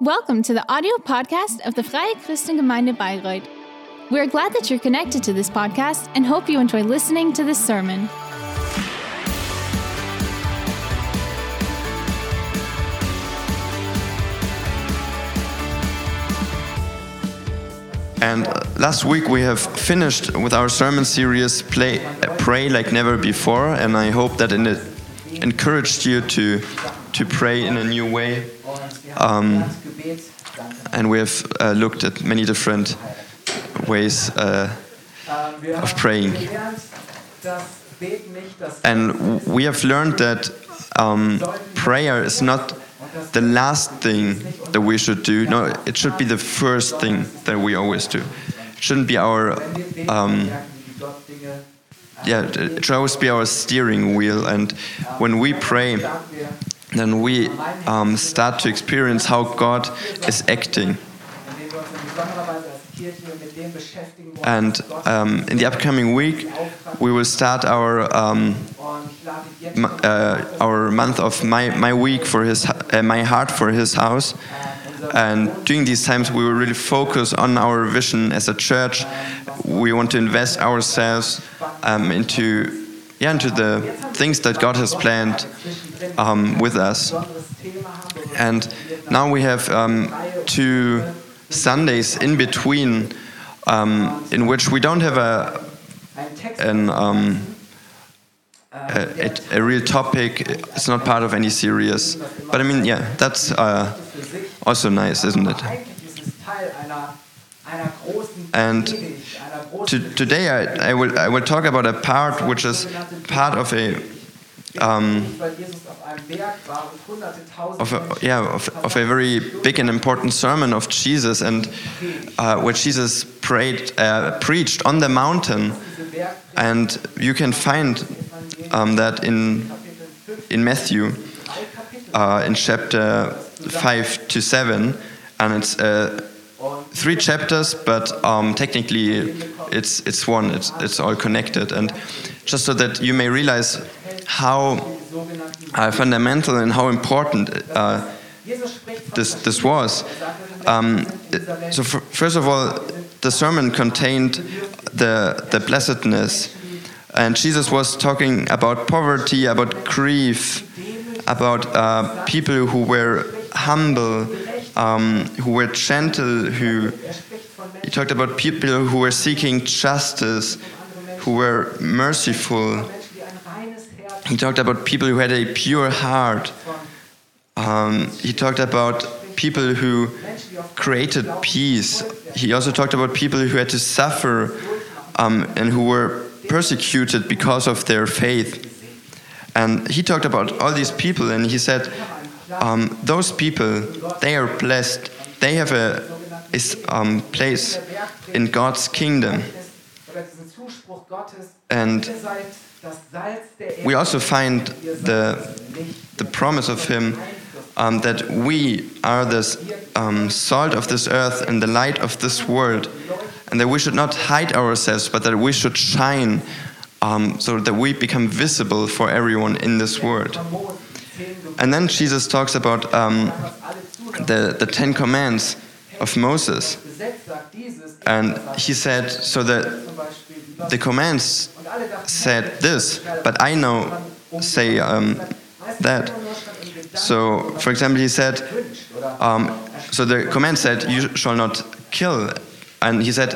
Welcome to the audio podcast of the Freie Christengemeinde Bayreuth. We're glad that you're connected to this podcast and hope you enjoy listening to this sermon. And last week we have finished with our sermon series, Play, Pray Like Never Before, and I hope that it encouraged you to, to pray in a new way. Um, and we have uh, looked at many different ways uh, of praying. And we have learned that um, prayer is not the last thing that we should do. No, it should be the first thing that we always do. It shouldn't be our, um, yeah, it should always be our steering wheel. And when we pray, then we um, start to experience how God is acting. And um, in the upcoming week, we will start our um, uh, our month of my my week for his uh, my heart for his house. And during these times, we will really focus on our vision as a church. We want to invest ourselves um, into yeah into the things that God has planned um, with us. And now we have um, two Sundays in between um, in which we don't have a an um, a, a, real topic. It's not part of any series. But I mean, yeah, that's uh, also nice, isn't it? And to, today I, I, will I will talk about a part which is part of a um, of a, yeah of, of, a very big and important sermon of Jesus and uh, where Jesus prayed uh, preached on the mountain. And you can find um, that in in Matthew uh, in chapter five to seven. And it's uh, three chapters but um, technically it's it's one. It's it's all connected. And just so that you may realize how uh, fundamental and how important uh, this, this was. Um, so, first of all, the sermon contained the, the blessedness. And Jesus was talking about poverty, about grief, about uh, people who were humble, um, who were gentle, who he talked about people who were seeking justice, who were merciful, he talked about people who had a pure heart. Um, he talked about people who created peace. He also talked about people who had to suffer um, and who were persecuted because of their faith. And he talked about all these people and he said, um, Those people, they are blessed. They have a, a um, place in God's kingdom. And we also find the, the promise of Him um, that we are the um, salt of this earth and the light of this world, and that we should not hide ourselves, but that we should shine um, so that we become visible for everyone in this world. And then Jesus talks about um, the, the Ten Commandments of Moses. And he said, so that the commands said this, but I know say um, that. So, for example, he said, um, so the command said, you shall not kill. And he said,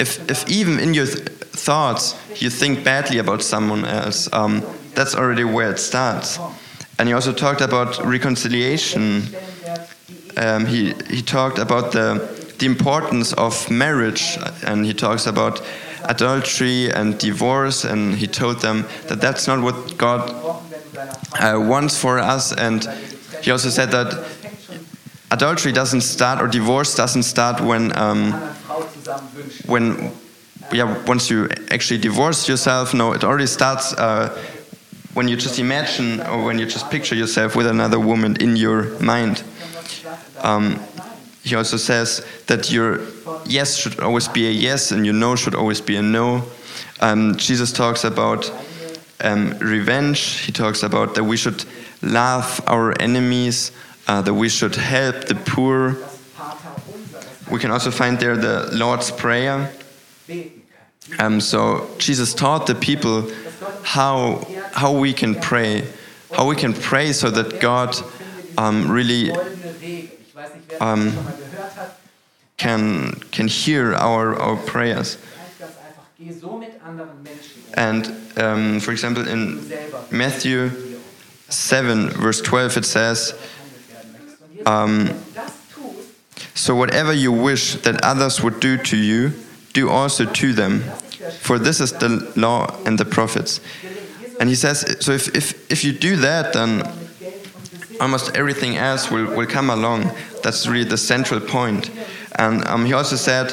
if, if even in your th thoughts you think badly about someone else, um, that's already where it starts. And he also talked about reconciliation. Um, he, he talked about the, the importance of marriage, and he talks about adultery and divorce, and he told them that that's not what God uh, wants for us. And he also said that adultery doesn't start, or divorce doesn't start when um, when yeah once you actually divorce yourself. No, it already starts. Uh, when you just imagine or when you just picture yourself with another woman in your mind. Um, he also says that your yes should always be a yes and your no should always be a no. Um, Jesus talks about um, revenge. He talks about that we should love our enemies. uh, that we should help the poor. We can also find there the Lord's Prayer. Um, so Jesus taught the people how how we can pray, how we can pray so that God um, really um, can can hear our our prayers. And um, for example, in Matthew 7, verse 12, it says, um, So whatever you wish that others would do to you, do also to them. For this is the law and the prophets. And he says, so if, if, if you do that, then almost everything else will, will come along. That's really the central point. And um, he also said,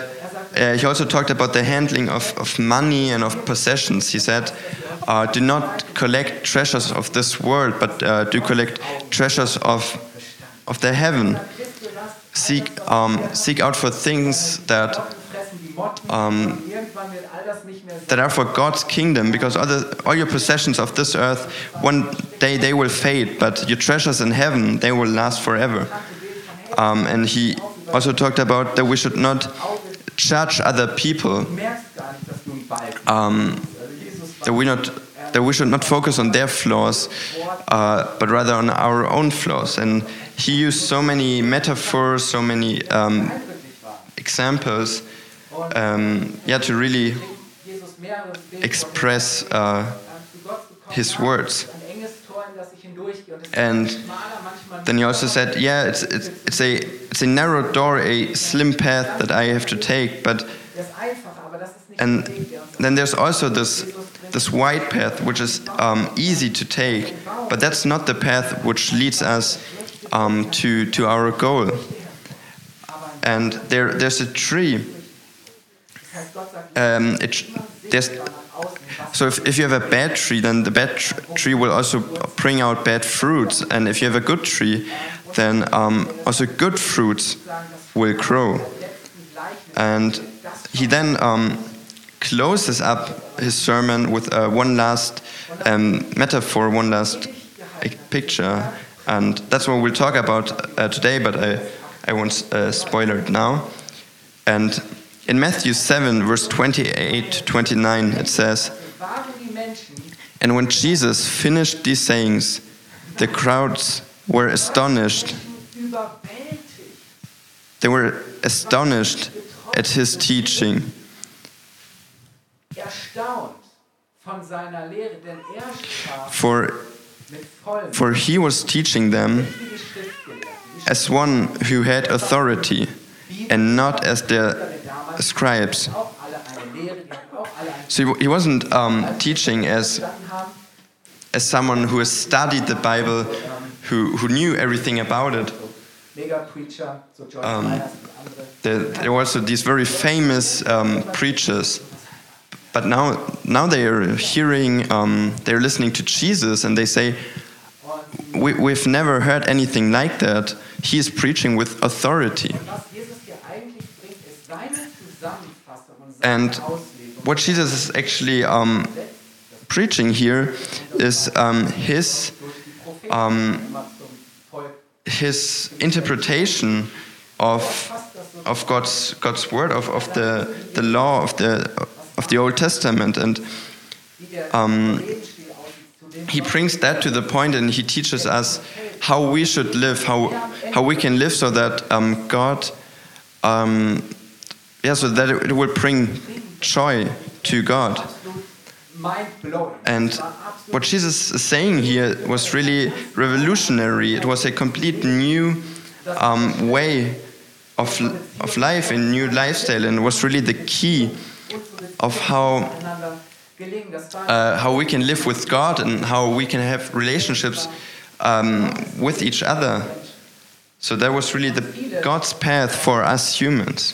uh, he also talked about the handling of, of money and of possessions. He said, uh, do not collect treasures of this world, but uh, do collect treasures of, of the heaven. Seek, um, seek out for things that, um, that are for God's kingdom, because all, the, all your possessions of this earth, one day they will fade, but your treasures in heaven, they will last forever. Um, and he also talked about that we should not judge other people. Um, that we not that we should not focus on their flaws, uh, but rather on our own flaws. And he used so many metaphors, so many um, examples, um, yeah, to really express uh, his words. And then he also said, yeah, it's, it's, it's, a, it's a narrow door, a slim path that I have to take, but and then there's also this this wide path which is um, easy to take, but that's not the path which leads us um, to to our goal. And there there's a tree. Um, it, there's, so if, if you have a bad tree, then the bad tr tree will also bring out bad fruits, and if you have a good tree, then um, also good fruits will grow. And he then um, closes up his sermon with uh, one last um, metaphor, one last picture, and that's what we'll talk about uh, today. But I, I won't uh, spoil it now. And in Matthew 7, verse 28 to 29, it says, And when Jesus finished these sayings, the crowds were astonished. They were astonished at his teaching. For, for he was teaching them as one who had authority and not as the scribes. So he wasn't um, teaching as, as someone who has studied the Bible, who, who knew everything about it. Um, there, there were also these very famous um, preachers, but now, now they are hearing, um, they're listening to Jesus, and they say, we, we've never heard anything like that. He is preaching with authority. And what Jesus is actually um, preaching here is um, his um, his interpretation of of God's God's word of, of the the law of the of the Old Testament. And um, he brings that to the point and he teaches us how we should live how how we can live so that um, God um, yeah, so that it will bring joy to God. And what Jesus is saying here was really revolutionary. It was a complete new um, way of, of life, a new lifestyle, and was really the key of how uh, how we can live with God and how we can have relationships um, with each other. So that was really the God's path for us humans.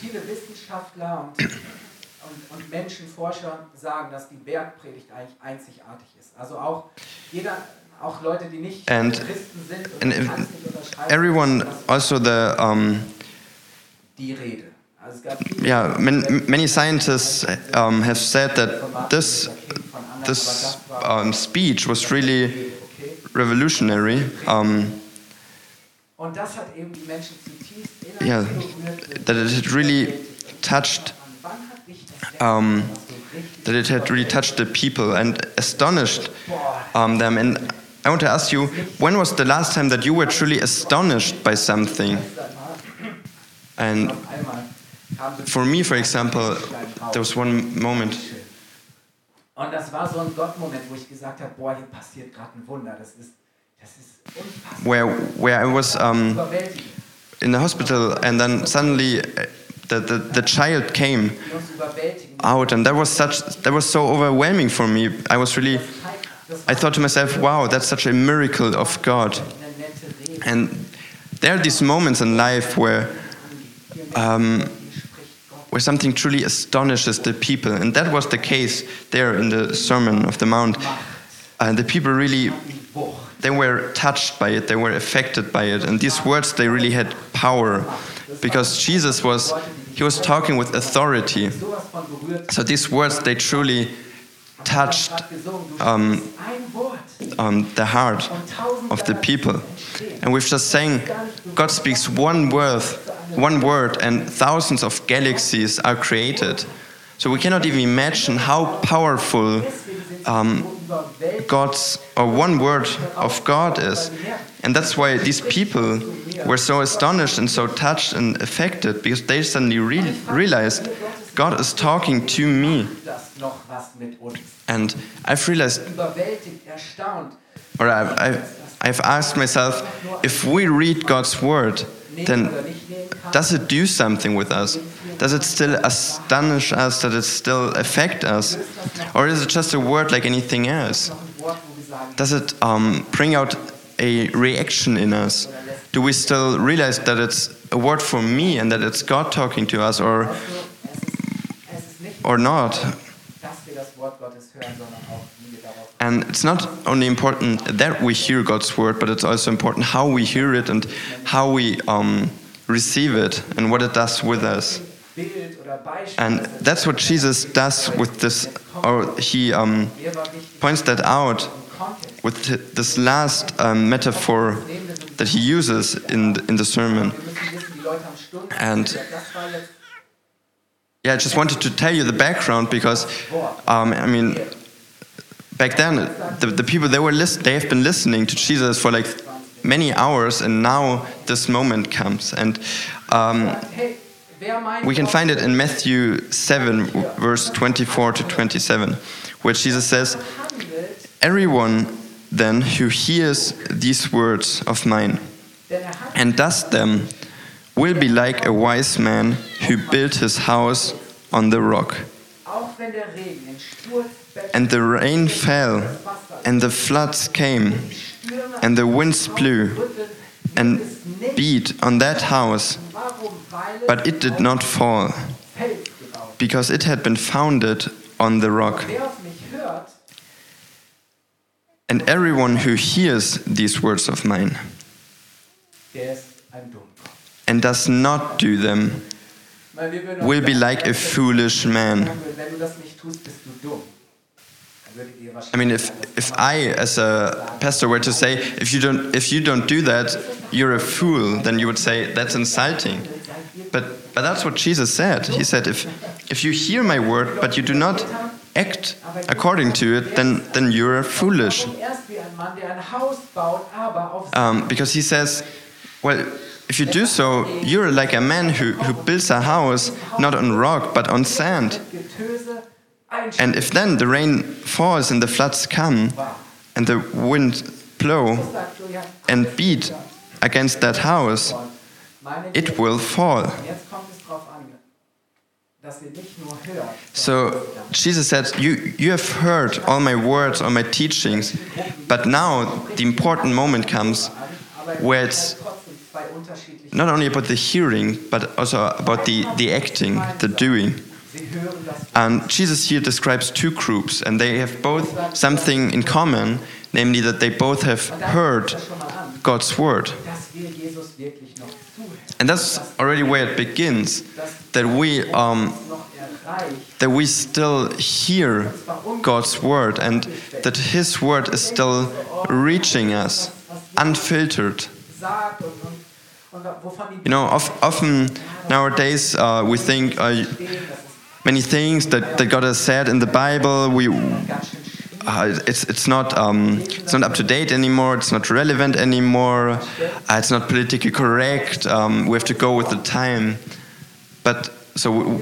Wissenschaftler und, und, und Menschenforscher sagen, dass die Bergpredigt eigentlich einzigartig ist. Also auch jeder, auch Leute, die nicht and, Christen sind und and everyone also the um, die Rede. Yeah, many scientists um, have said that this this um, speech was really revolutionary. Um, yeah, that it really touched, um, that it had really touched the people and astonished um, them. And I want to ask you, when was the last time that you were truly astonished by something? And for me, for example, there was one moment. Und das war so ein Gott-Moment, wo ich gesagt habe, boah, hier passiert gerade ein Wunder. Das ist, das ist unfassbar. Where, where I was um, in the hospital and then suddenly the, the, the child came out and that was such that was so overwhelming for me. I was really I thought to myself, wow, that's such a miracle of God. And there are these moments in life where um, where something truly astonishes the people. And that was the case there in the Sermon of the Mount. And the people really, they were touched by it, they were affected by it. And these words, they really had power because Jesus was, he was talking with authority. So these words, they truly touched um, um, the heart of the people. And we've just saying, God speaks one word one word and thousands of galaxies are created. So we cannot even imagine how powerful um, God's or one word of God is. And that's why these people were so astonished and so touched and affected because they suddenly re realized God is talking to me. And I've realized, or I've, I've, I've asked myself, if we read God's word, then does it do something with us? Does it still astonish us? Does it still affect us? Or is it just a word like anything else? Does it um, bring out a reaction in us? Do we still realize that it's a word for me and that it's God talking to us or, or not? And it's not only important that we hear God's word, but it's also important how we hear it and how we um, receive it and what it does with us. And that's what Jesus does with this, or he um, points that out with this last um, metaphor that he uses in the, in the sermon. And yeah, I just wanted to tell you the background because, um, I mean, back then the, the people they were list, they have been listening to Jesus for like many hours, and now this moment comes. And um, we can find it in Matthew 7, verse 24 to 27, where Jesus says, Everyone then who hears these words of mine and does them will be like a wise man who built his house on the rock. And the rain fell, and the floods came, and the winds blew and beat on that house, but it did not fall, because it had been founded on the rock. And everyone who hears these words of mine and does not do them will be like a foolish man I mean, if if I, as a pastor, were to say, if you don't if you don't do that, you're a fool, then you would say that's insulting. But but that's what Jesus said. He said, if if you hear my word but you do not act according to it, then then you're foolish. Um, because he says, well, if you do so, you're like a man who, who builds a house not on rock but on sand. And if then the rain falls and the floods come and the wind blow and beat against that house, it will fall. So Jesus said, you, you have heard all my words, all my teachings, but now the important moment comes where it's not only about the hearing, but also about the, the acting, the doing. And Jesus here describes two groups, and they have both something in common, namely that they both have heard God's word. And that's already where it begins, that we um, that we still hear God's word and that His word is still reaching us, unfiltered. You know, of, often nowadays uh, we think uh, many things that, that God has said in the Bible. We uh, it's it's not um, it's not up to date anymore. It's not relevant anymore. Uh, it's not politically correct. Um, we have to go with the time. But so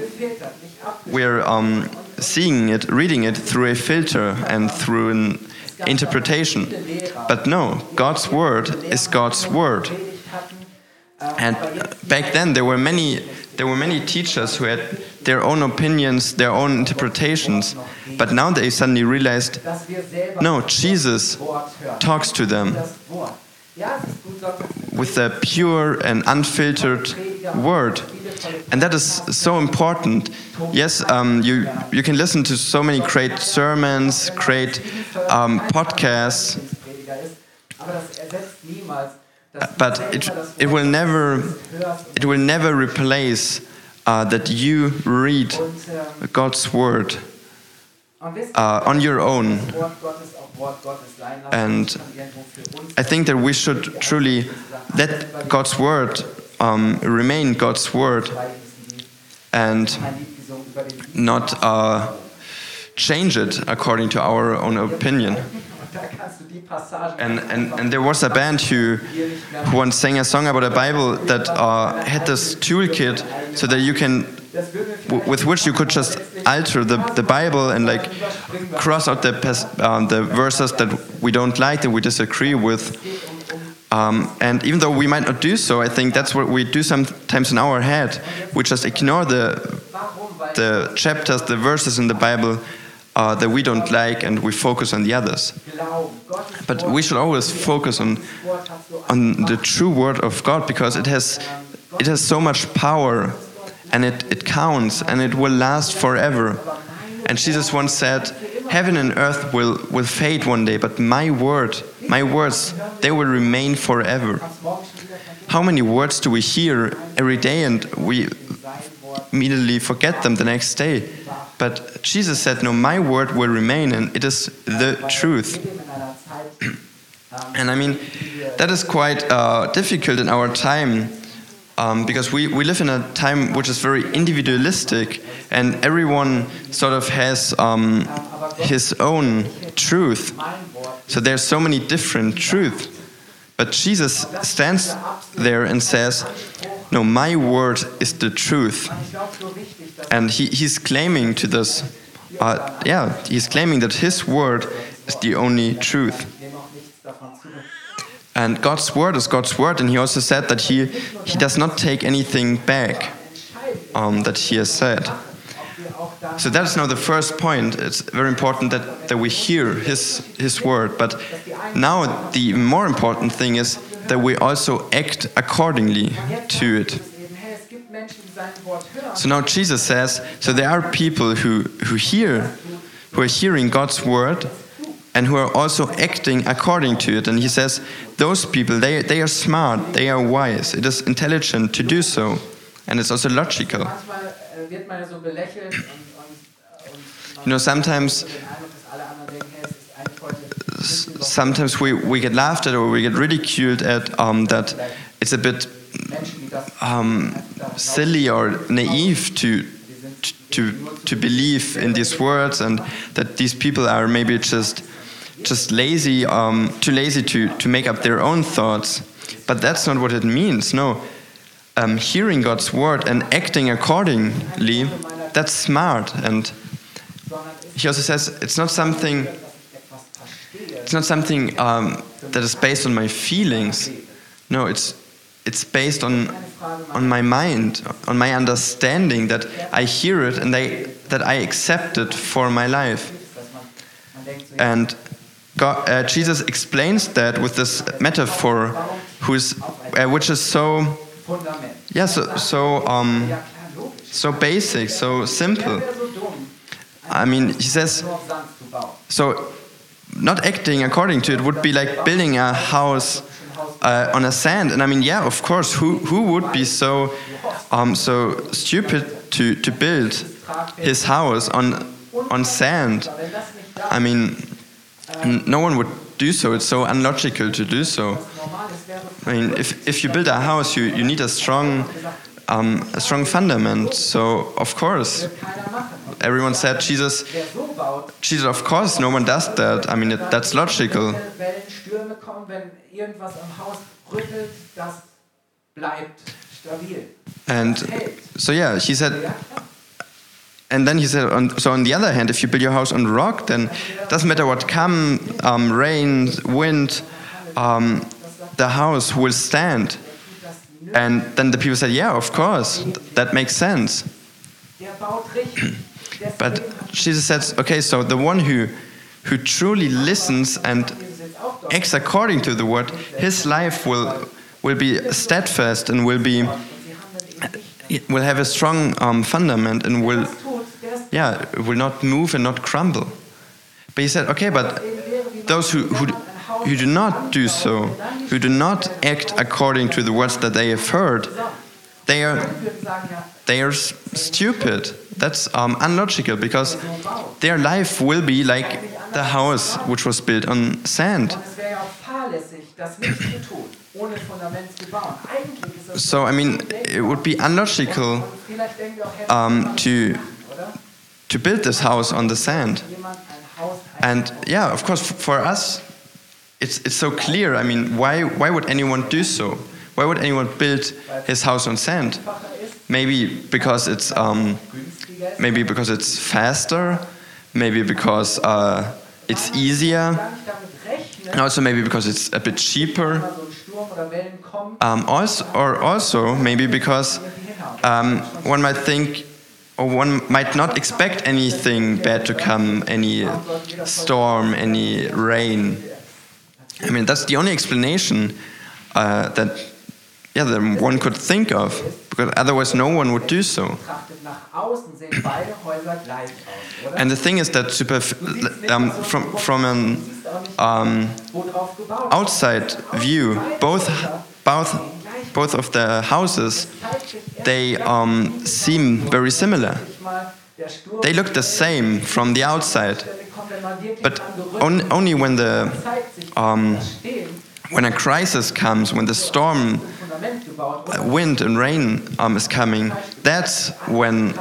we're um, seeing it, reading it through a filter and through an interpretation. But no, God's word is God's word. And back then there were many there were many teachers who had their own opinions, their own interpretations, but now they suddenly realized no, Jesus talks to them with a pure and unfiltered word. And that is so important. Yes, um, you, you can listen to so many great sermons, great um, podcasts, but it, it will never it will never replace uh, that you read God's word uh, on your own. And I think that we should truly let God's word um, remain God's word and not uh, change it according to our own opinion. And, and, and there was a band who, who once sang a song about a Bible that uh, had this toolkit so that you can, with which you could just alter the, the Bible and like cross out the, um, the verses that we don't like, that we disagree with. Um, and even though we might not do so, I think that's what we do sometimes in our head. We just ignore the, the chapters, the verses in the Bible uh, that we don't like and we focus on the others. But we should always focus on, on the true word of God because it has, it has so much power and it, it counts and it will last forever. And Jesus once said, Heaven and earth will, will fade one day, but my word, my words, they will remain forever. How many words do we hear every day and we immediately forget them the next day? But Jesus said, No, my word will remain, and it is the truth. and I mean, that is quite uh, difficult in our time um, because we, we live in a time which is very individualistic, and everyone sort of has um, his own truth. So there's so many different truths. But Jesus stands there and says, No, my word is the truth. And he, he's claiming to this, uh, yeah, he's claiming that his word is the only truth. And God's word is God's word, and he also said that he, he does not take anything back um, that he has said. So that's now the first point. It's very important that, that we hear his, his word. But now the more important thing is that we also act accordingly to it. So now Jesus says, so there are people who, who hear, who are hearing God's word and who are also acting according to it. And he says, those people, they, they are smart, they are wise, it is intelligent to do so, and it's also logical. You know, sometimes sometimes we, we get laughed at or we get ridiculed at um, that it's a bit um, silly or naive to, to, to believe in these words and that these people are maybe just just lazy, um, too lazy to, to make up their own thoughts. But that's not what it means. No, um, hearing God's word and acting accordingly, that's smart. And he also says it's not something. It's not something um, that is based on my feelings. No, it's it's based on on my mind, on my understanding that I hear it and that I accept it for my life. And God, uh, Jesus explains that with this metaphor, who's, uh, which is so, yeah, so so, um, so basic, so simple. I mean, he says, so not acting according to it would be like building a house uh, on a sand. And I mean, yeah, of course, who who would be so um, so stupid to to build his house on on sand? I mean, no one would do so. It's so unlogical to do so. I mean, if, if you build a house, you, you need a strong, um, a strong fundament. So, of course, everyone said Jesus, Jesus, of course, no one does that. I mean, it, that's logical. And so, yeah, he said, and then he said, on, so on the other hand, if you build your house on rock, then it doesn't matter what come, um, rain, wind, um, the house will stand. And then the people said, yeah, of course, that makes sense. but Jesus says, okay, so the one who, who truly listens and acts according to the word, his life will, will be steadfast and will be will have a strong um, fundament and will yeah will not move and not crumble. But he said okay but those who, who who do not do so. Who do not act according to the words that they have heard. They are they are stupid. That's um, unlogical because their life will be like the house which was built on sand. So, I mean, it would be unlogical um, to, to build this house on the sand. And yeah, of course, for us, it's, it's so clear. I mean, why, why would anyone do so? Why would anyone build his house on sand? Maybe because it's, um, maybe because it's faster, maybe because uh, it's easier, and also maybe because it's a bit cheaper. Um, also, or also maybe because um, one might think, or one might not expect anything bad to come, any storm, any rain. I mean, that's the only explanation uh, that, yeah, that one could think of, because otherwise no one would do so. And the thing is that super, um, from from an um, outside view, both both both of the houses they um, seem very similar. They look the same from the outside, but on, only when the um, when a crisis comes, when the storm, wind and rain um, is coming, that's when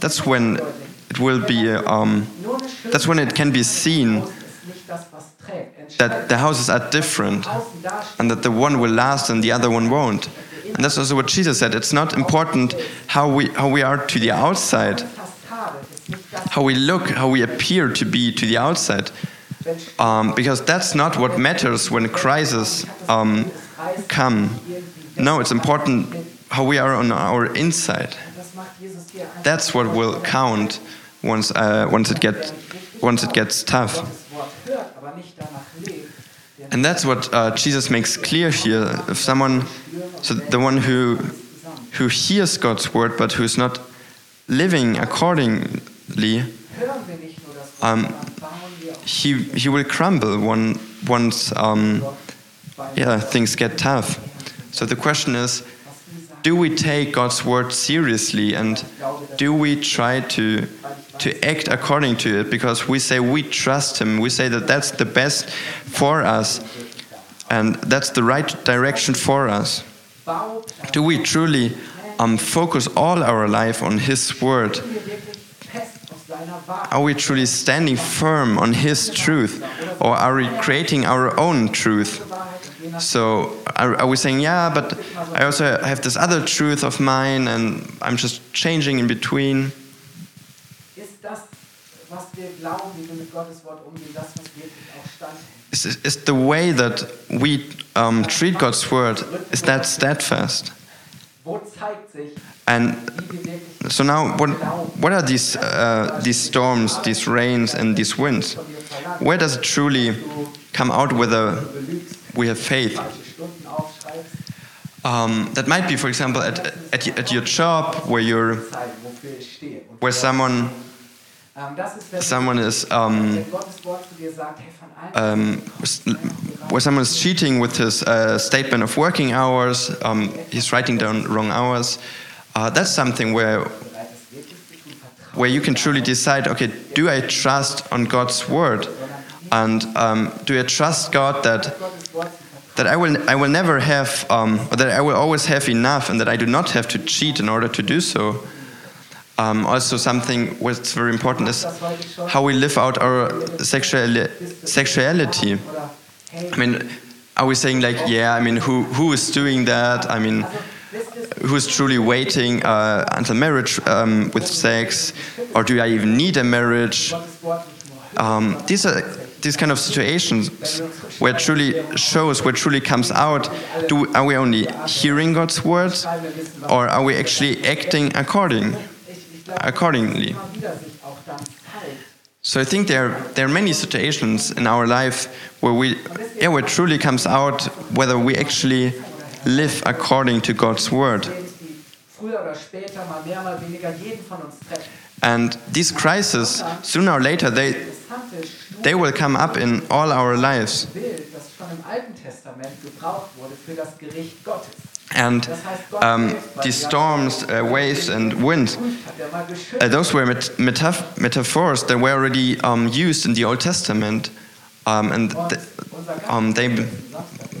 that's when it will be. Um, that's when it can be seen that the houses are different and that the one will last and the other one won't. And that's also what Jesus said. It's not important how we, how we are to the outside, how we look, how we appear to be to the outside, um, because that's not what matters when crises um, come. No, it's important how we are on our inside. That's what will count once, uh, once, it, get, once it gets tough. And that's what uh, Jesus makes clear here. If someone, so the one who who hears God's word but who's not living accordingly, um, he he will crumble when, once um, yeah things get tough. So the question is, do we take God's word seriously and do we try to to act according to it? Because we say we trust him. We say that that's the best for us and that's the right direction for us. Do we truly um, focus all our life on his word. Are we truly standing firm on his truth or are we creating our own truth? So are, are we saying yeah but i also have this other truth of mine and i'm just changing in between is, is the way that we um, treat God's word, is that steadfast? And so now, what, what are these, uh, these storms, these rains, and these winds? Where does it truly come out whether we have faith? Um, that might be, for example, at, at, at your job where you're, where someone someone is um, um, where someone is cheating with his uh, statement of working hours, um, he's writing down wrong hours. Uh, that's something where where you can truly decide, okay, do I trust on God's word, and um, do I trust God that that I will, I will never have, um, that I will always have enough, and that I do not have to cheat in order to do so. Um, also, something what's very important is how we live out our sexuali sexuality. I mean, are we saying like, yeah, I mean, who who is doing that? I mean, who is truly waiting uh, until marriage um, with sex, or do I even need a marriage? Um, these are these kind of situations where truly shows, where truly comes out. Do are we only hearing God's words, or are we actually acting according? accordingly. So I think there there are many situations in our life where we yeah where it truly comes out whether we actually live according to God's word. And these crises, sooner or later, they, they will come up in all our lives. And um, these storms, uh, waves, and winds, uh, those were met metaf metaphors that were already um, used in the Old Testament. Um, and th um, they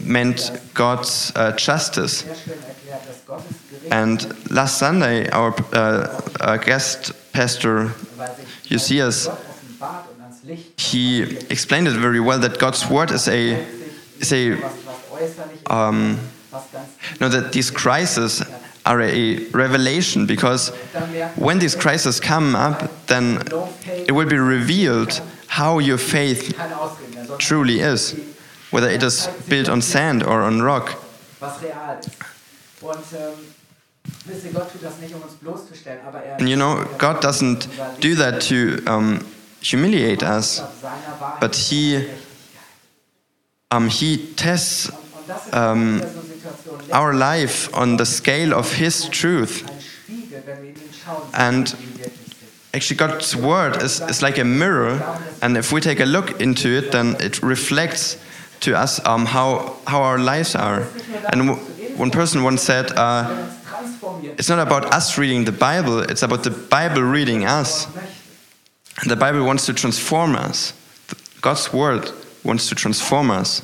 meant God's uh, justice. And last Sunday, our uh, guest pastor, Eusebius, he explained it very well that God's word is a, is a um, no, that these crises are a revelation because when these crises come up, then it will be revealed how your faith truly is, whether it is built on sand or on rock. And you know, God doesn't do that to um, humiliate us, but He, um, he tests um, our life on the scale of His truth. And actually, God's word is, is like a mirror, and if we take a look into it, then it reflects to us um, how, how our lives are. And one person once said, uh, It's not about us reading the Bible, it's about the Bible reading us. And the Bible wants to transform us. God's word wants to transform us.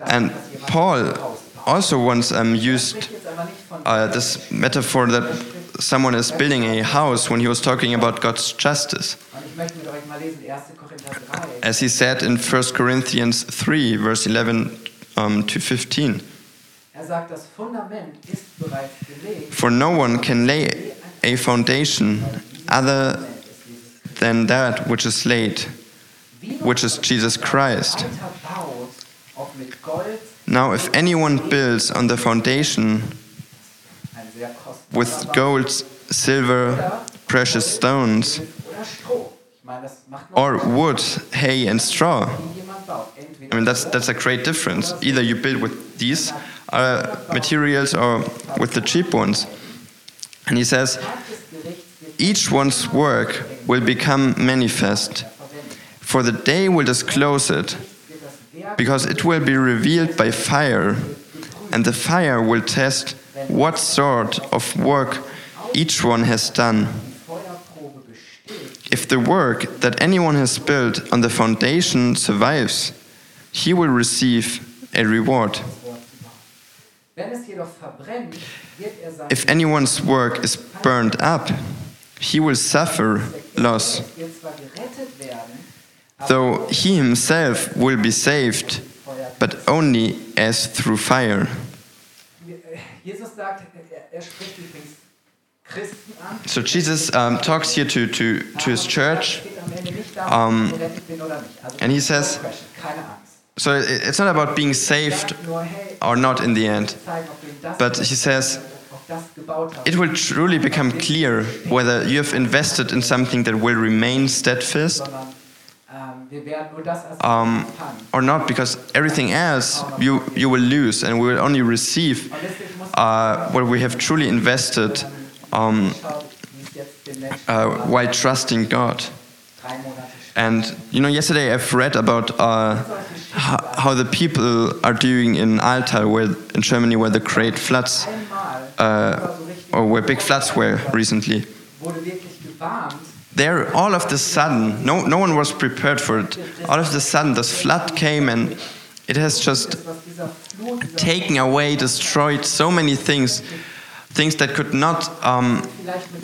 And Paul also once um, used uh, this metaphor that someone is building a house when he was talking about God's justice. As he said in 1 Corinthians 3, verse 11 um, to 15. For no one can lay a foundation other than that which is laid which is Jesus Christ. Now, if anyone builds on the foundation with gold, silver, precious stones, or wood, hay, and straw, I mean, that's, that's a great difference. Either you build with these uh, materials or with the cheap ones. And he says, each one's work will become manifest for the day will disclose it, because it will be revealed by fire, and the fire will test what sort of work each one has done. If the work that anyone has built on the foundation survives, he will receive a reward. If anyone's work is burned up, he will suffer loss though he himself will be saved, but only as through fire. So Jesus um, talks here to, to, to his church, um, and he says, so it's not about being saved or not in the end, but he says, it will truly become clear whether you have invested in something that will remain steadfast um, or not, because everything else you, you will lose and we will only receive uh, what we have truly invested um, uh, while trusting God. And you know, yesterday I've read about uh, how the people are doing in Ahrtal, where in Germany, where the great floods, uh, or where big floods were recently. There, all of the sudden, no, no one was prepared for it. All of the sudden, this flood came and it has just taken away, destroyed so many things, things that could not um,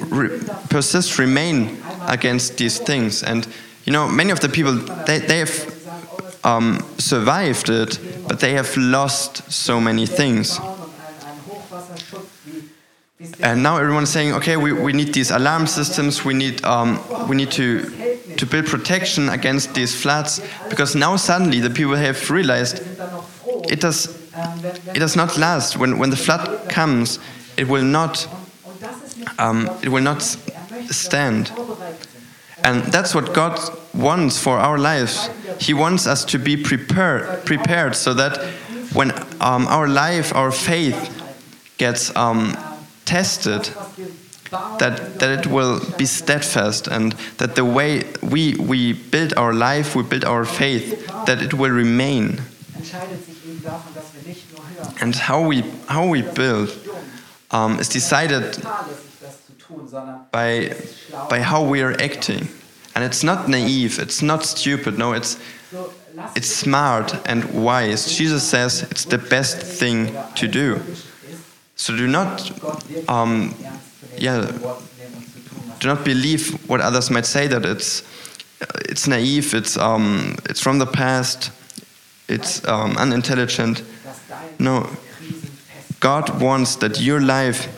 re persist, remain against these things. And you know, many of the people they, they have um, survived it, but they have lost so many things. And now everyone's saying, okay, we, we need these alarm systems, we need, um, we need to, to build protection against these floods, because now suddenly the people have realized it does, it does not last. When, when the flood comes, it will not, um, it will not stand. And that's what God wants for our lives. He wants us to be prepared, prepared so that when um, our life, our faith gets um, tested, that, that it will be steadfast and that the way we, we build our life, we build our faith, that it will remain. And how we, how we build um, is decided by, by how we are acting. And it's not naive, it's not stupid, no, it's, it's smart and wise. Jesus says it's the best thing to do. So do not, um, yeah, do not believe what others might say that it's, it's naive, it's, um, it's from the past, it's um, unintelligent. No, God wants that your life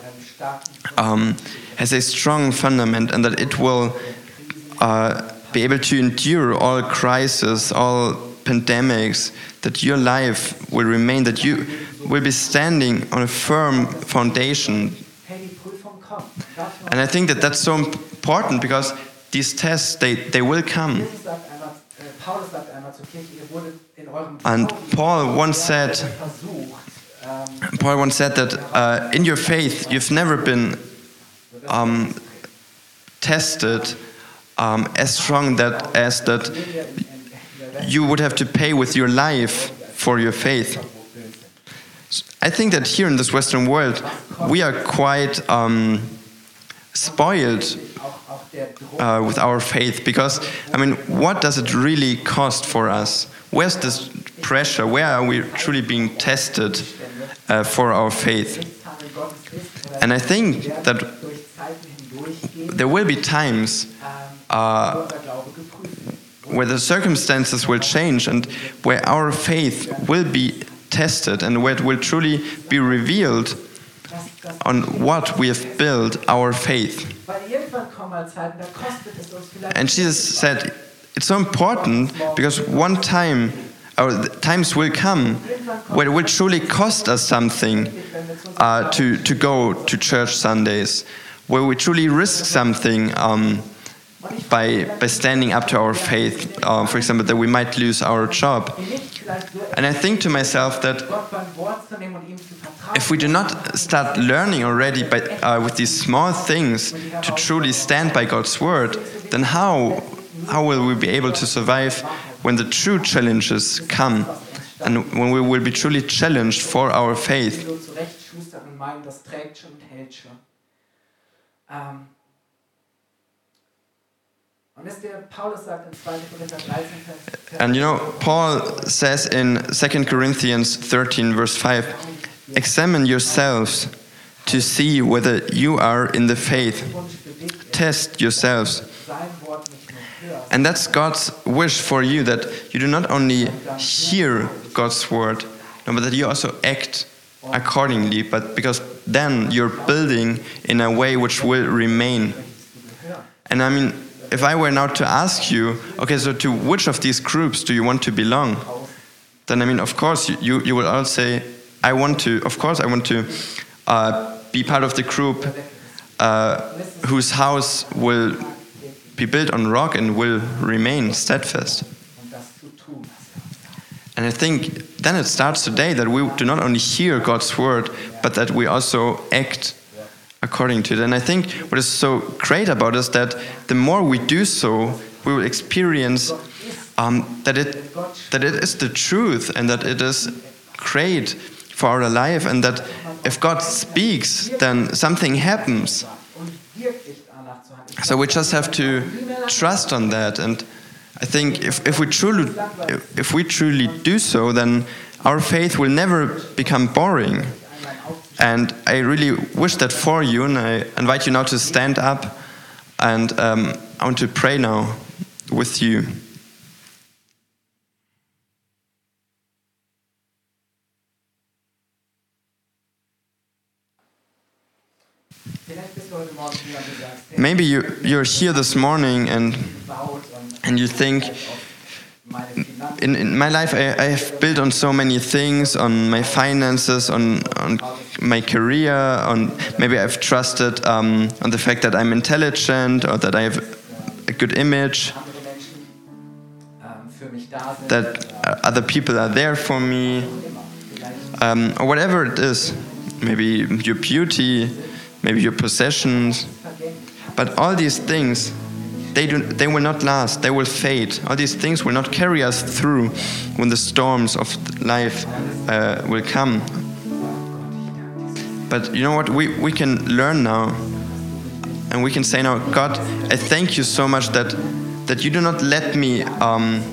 um, has a strong fundament and that it will uh, be able to endure all crises, all pandemics, that your life will remain, that you will be standing on a firm foundation. And I think that that's so important because these tests, they, they will come. And Paul once said, Paul once said that uh, in your faith, you've never been um, tested um, as strong that as that you would have to pay with your life for your faith. I think that here in this Western world, we are quite um, spoiled uh, with our faith because, I mean, what does it really cost for us? Where's this pressure? Where are we truly being tested uh, for our faith? And I think that there will be times uh, where the circumstances will change and where our faith will be tested and where it will truly be revealed on what we have built our faith. And Jesus said, it's so important because one time, or times will come where it will truly cost us something uh, to, to go to church Sundays, where we truly risk something. Um, by, by standing up to our faith, uh, for example, that we might lose our job. And I think to myself that if we do not start learning already by, uh, with these small things to truly stand by God's word, then how, how will we be able to survive when the true challenges come and when we will be truly challenged for our faith? Um, and you know, Paul says in 2 Corinthians 13, verse 5 Examine yourselves to see whether you are in the faith. Test yourselves. And that's God's wish for you that you do not only hear God's word, but that you also act accordingly, but because then you're building in a way which will remain. And I mean, if I were now to ask you, okay, so to which of these groups do you want to belong? Then, I mean, of course, you, you will all say, I want to, of course, I want to uh, be part of the group uh, whose house will be built on rock and will remain steadfast. And I think then it starts today that we do not only hear God's word, but that we also act according to it. And I think what is so great about it is that the more we do so, we will experience um, that it that it is the truth and that it is great for our life, and that if God speaks, then something happens. So we just have to trust on that. And I think if, if, we truly, if we truly do so, then our faith will never become boring. And I really wish that for you, and I invite you now to stand up, and um, I want to pray now with you. Maybe you, you're here this morning and, and you think, in, in my life, I, I, have built on so many things on my finances, on, on my career, on maybe I've trusted um, on the fact that I'm intelligent or that I have a good image, that other people are there for me, um, or whatever it is. Maybe your beauty, maybe your possessions. But all these things they, do, they will not last, they will fade. All these things will not carry us through when the storms of life uh, will come. But you know what? We, we can learn now, and we can say now, God, I thank you so much that, that you do not let me. Um,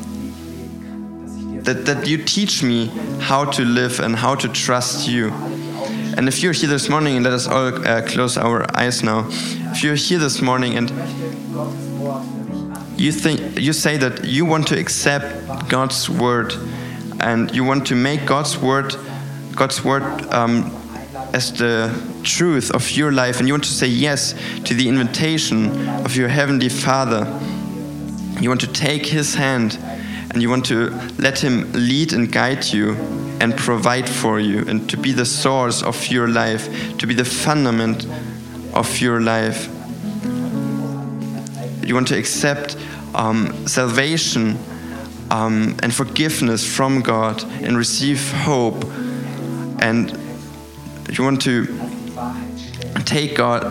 that, that you teach me how to live and how to trust you. And if you're here this morning, and let us all uh, close our eyes now. If you're here this morning and you think you say that you want to accept God's word and you want to make God's word God's word um, as the truth of your life and you want to say yes to the invitation of your heavenly Father. You want to take his hand and you want to let him lead and guide you and provide for you and to be the source of your life, to be the fundament of your life. You want to accept um, salvation um, and forgiveness from God and receive hope. And you want to take God,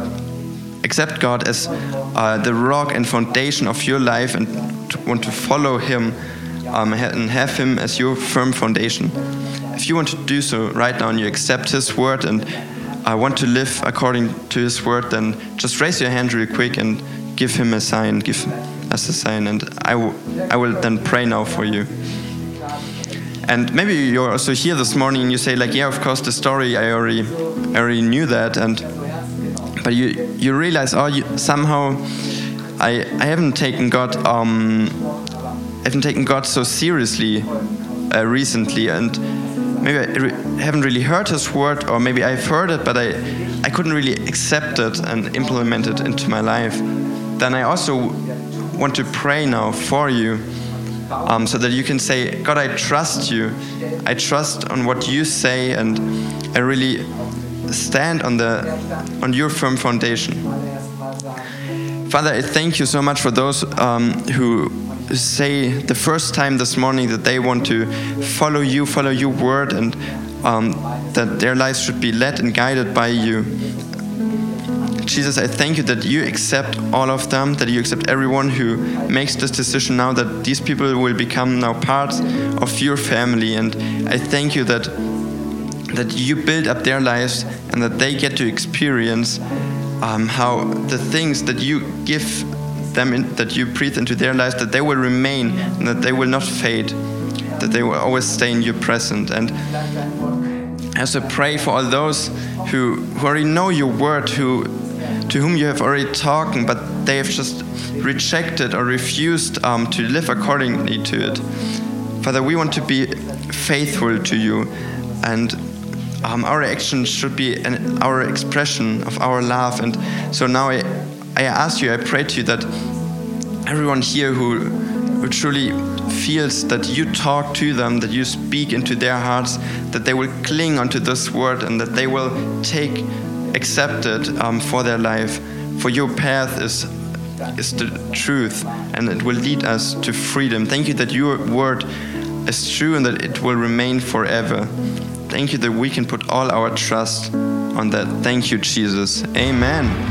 accept God as uh, the rock and foundation of your life and want to follow Him um, and have Him as your firm foundation. If you want to do so right now and you accept His word and I want to live according to His word, then just raise your hand real quick and give Him a sign. Give as a sign, and I, I will then pray now for you. And maybe you're also here this morning and you say like, yeah, of course, the story I already, I already knew that, and but you you realize, oh, you, somehow I I haven't taken God um haven't taken God so seriously uh, recently, and maybe I re haven't really heard His word, or maybe I've heard it, but I I couldn't really accept it and implement it into my life. Then I also want to pray now for you um, so that you can say, God, I trust you. I trust on what you say, and I really stand on, the, on your firm foundation. Father, I thank you so much for those um, who say the first time this morning that they want to follow you, follow your word, and um, that their lives should be led and guided by you. Jesus, I thank you that you accept all of them, that you accept everyone who makes this decision now, that these people will become now part of your family. And I thank you that that you build up their lives and that they get to experience um, how the things that you give them, in, that you breathe into their lives, that they will remain and that they will not fade, that they will always stay in your presence. And as I pray for all those who, who already know your word, who to whom you have already talked, but they have just rejected or refused um, to live accordingly to it. Father, we want to be faithful to you, and um, our actions should be an, our expression of our love. And so now I, I ask you, I pray to you that everyone here who, who truly feels that you talk to them, that you speak into their hearts, that they will cling onto this word and that they will take accepted um, for their life. For your path is, is the truth and it will lead us to freedom. Thank you that your word is true and that it will remain forever. Thank you that we can put all our trust on that. Thank you, Jesus. Amen.